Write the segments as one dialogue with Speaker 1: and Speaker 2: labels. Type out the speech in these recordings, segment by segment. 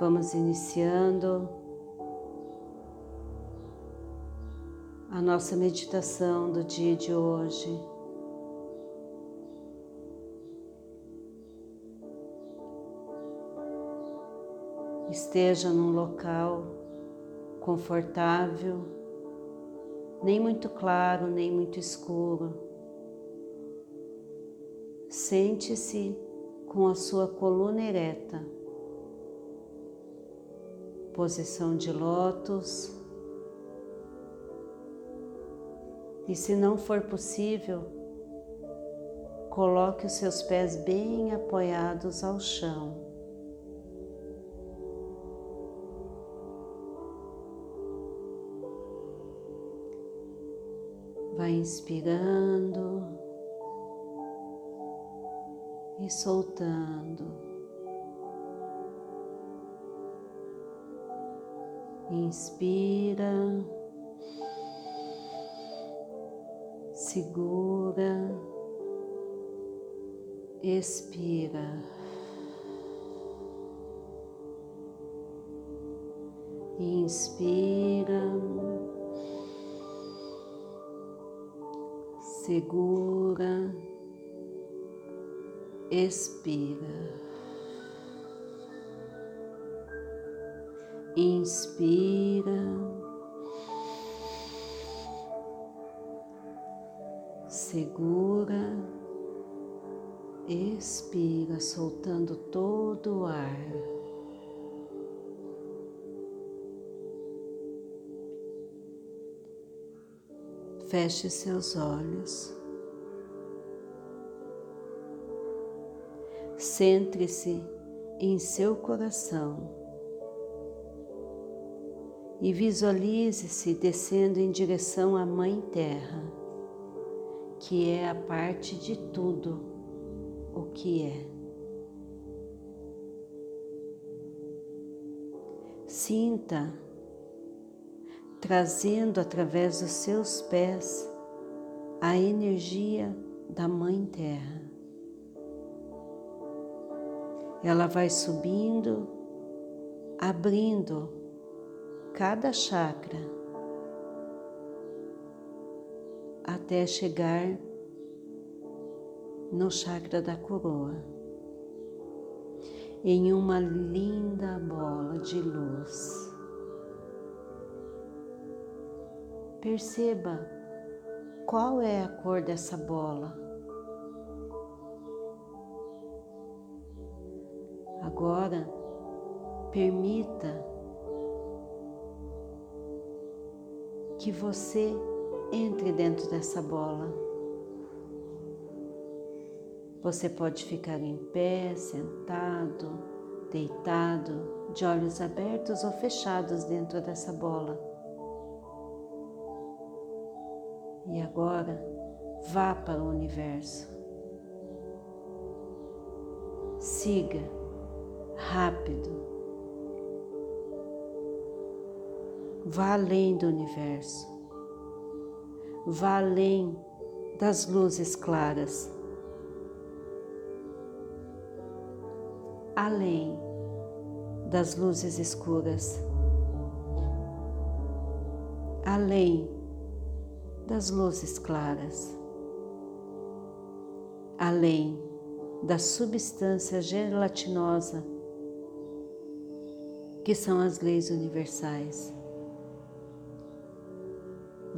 Speaker 1: Vamos iniciando a nossa meditação do dia de hoje. Esteja num local confortável, nem muito claro, nem muito escuro. Sente-se com a sua coluna ereta posição de lótus. E se não for possível, coloque os seus pés bem apoiados ao chão. Vai inspirando e soltando. Inspira, segura, expira. Inspira, segura, expira. Inspira, segura, expira, soltando todo o ar. Feche seus olhos. Centre-se em seu coração e visualize-se descendo em direção à Mãe Terra, que é a parte de tudo o que é. Sinta trazendo através dos seus pés a energia da Mãe Terra. Ela vai subindo, abrindo cada chakra até chegar no chakra da coroa, em uma linda bola de luz. Perceba qual é a cor dessa bola. Agora, permita que você entre dentro dessa bola. Você pode ficar em pé, sentado, deitado, de olhos abertos ou fechados dentro dessa bola. E agora, vá para o universo. Siga rápido Vá além do universo. Vá além das luzes claras. Além das luzes escuras. Além das luzes claras. Além da substância gelatinosa que são as leis universais.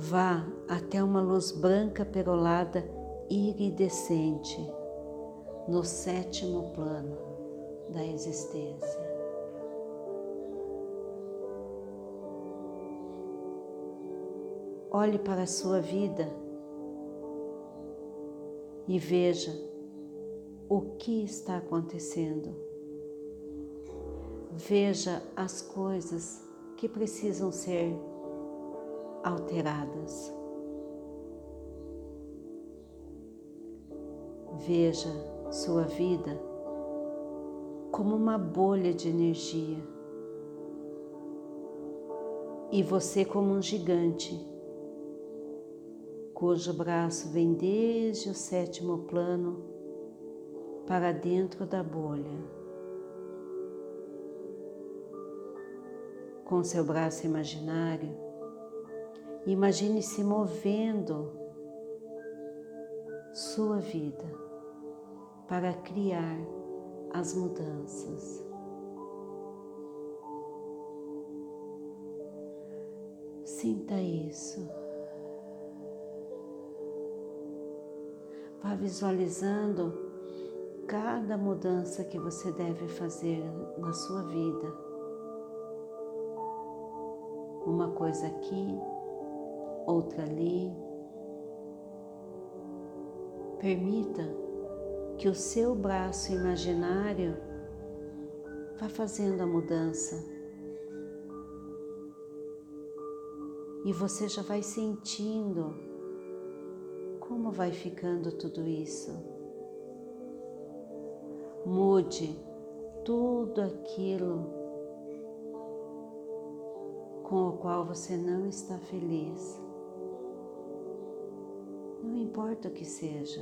Speaker 1: Vá até uma luz branca perolada iridescente no sétimo plano da existência. Olhe para a sua vida e veja o que está acontecendo. Veja as coisas que precisam ser alteradas. Veja sua vida como uma bolha de energia e você como um gigante cujo braço vem desde o sétimo plano para dentro da bolha. com seu braço imaginário, imagine se movendo sua vida para criar as mudanças. Sinta isso. Vá visualizando cada mudança que você deve fazer na sua vida. Uma coisa aqui, outra ali. Permita que o seu braço imaginário vá fazendo a mudança. E você já vai sentindo como vai ficando tudo isso. Mude tudo aquilo com o qual você não está feliz. Não importa o que seja.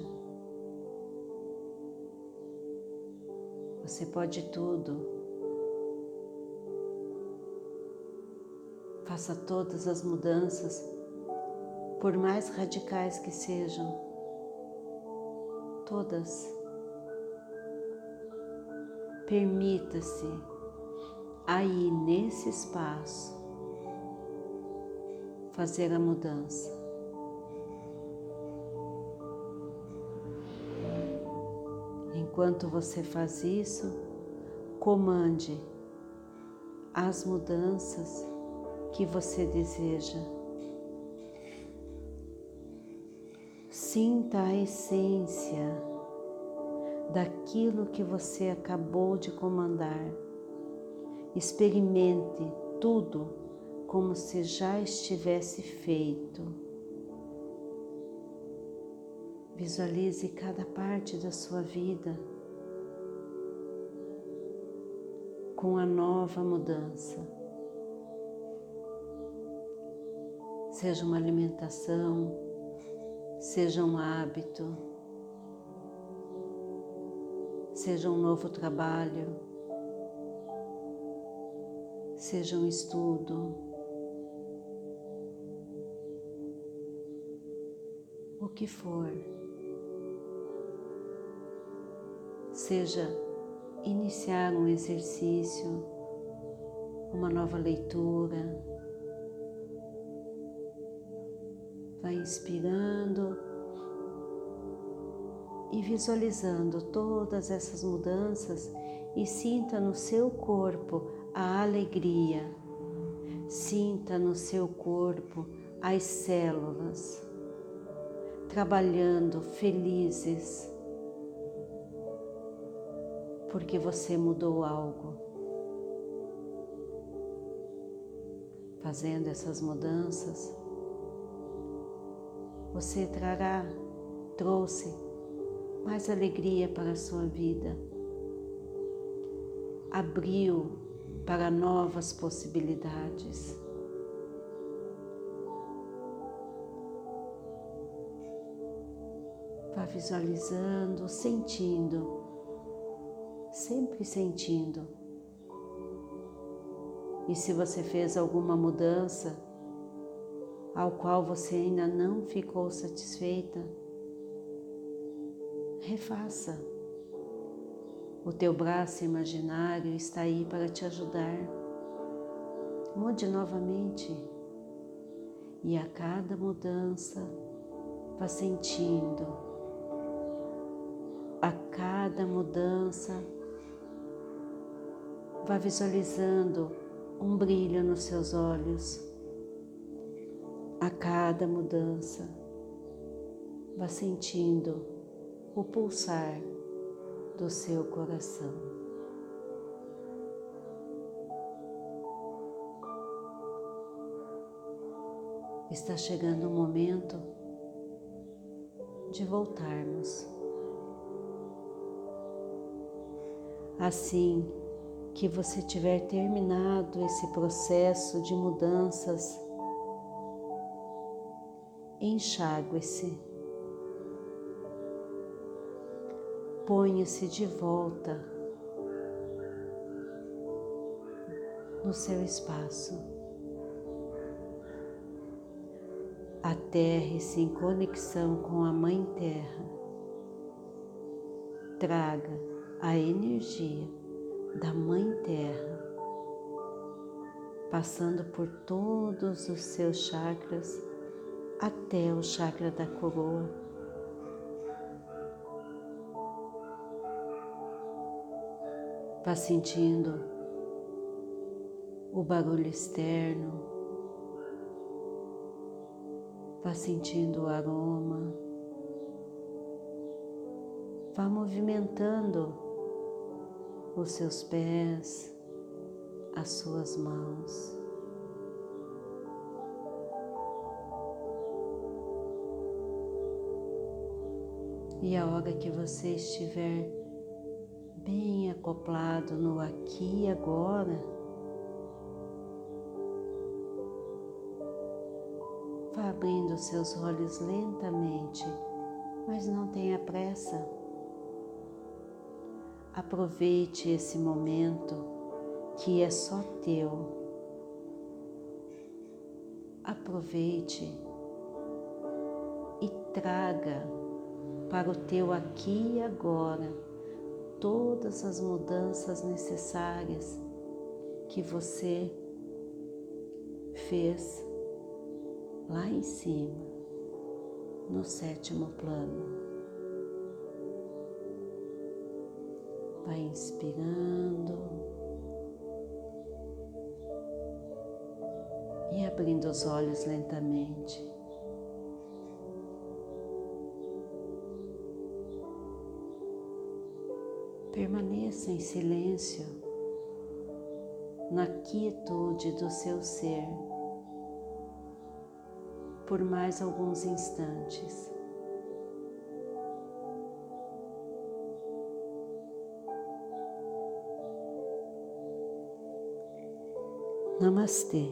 Speaker 1: Você pode tudo. Faça todas as mudanças, por mais radicais que sejam, todas. Permita-se aí nesse espaço fazer a mudança. Enquanto você faz isso, comande as mudanças que você deseja. Sinta a essência daquilo que você acabou de comandar. Experimente tudo como se já estivesse feito. Visualize cada parte da sua vida com a nova mudança. seja uma alimentação, seja um hábito, seja um novo trabalho, seja um estudo. O que for, seja iniciar um exercício, uma nova leitura, Vai inspirando e visualizando todas essas mudanças e sinta no seu corpo a alegria. Sinta no seu corpo as células trabalhando felizes porque você mudou algo. Fazendo essas mudanças, você trará, trouxe mais alegria para a sua vida. Abriu para novas possibilidades. Vá visualizando, sentindo, sempre sentindo. E se você fez alguma mudança, ao qual você ainda não ficou satisfeita, refaça. O teu braço imaginário está aí para te ajudar. Mude novamente e a cada mudança vá sentindo. A cada mudança vá visualizando um brilho nos seus olhos a cada mudança, vá sentindo o pulsar do seu coração. Está chegando o momento de voltarmos. Assim que você tiver terminado esse processo de mudanças enxágue-se. Ponha-se de volta no seu espaço. Aterre-se em conexão com a Mãe Terra. Traga a energia da Mãe Terra, passando por todos os seus chakras até o chakra da coroa. Vá sentindo o barulho externo, vá sentindo o aroma, vá movimentando os seus pés, as suas mãos. E a hora que você estiver bem acoplado no aqui e agora, vá abrindo seus olhos lentamente, mas não tenha pressa. Aproveite esse momento que é só teu. Aproveite e traga para o teu aqui e agora todas as mudanças necessárias que você fez lá em cima, no sétimo plano. Vai inspirando e abrindo os olhos lentamente. Permaneça em silêncio, na quietude do seu ser, por mais alguns instantes. Namastê.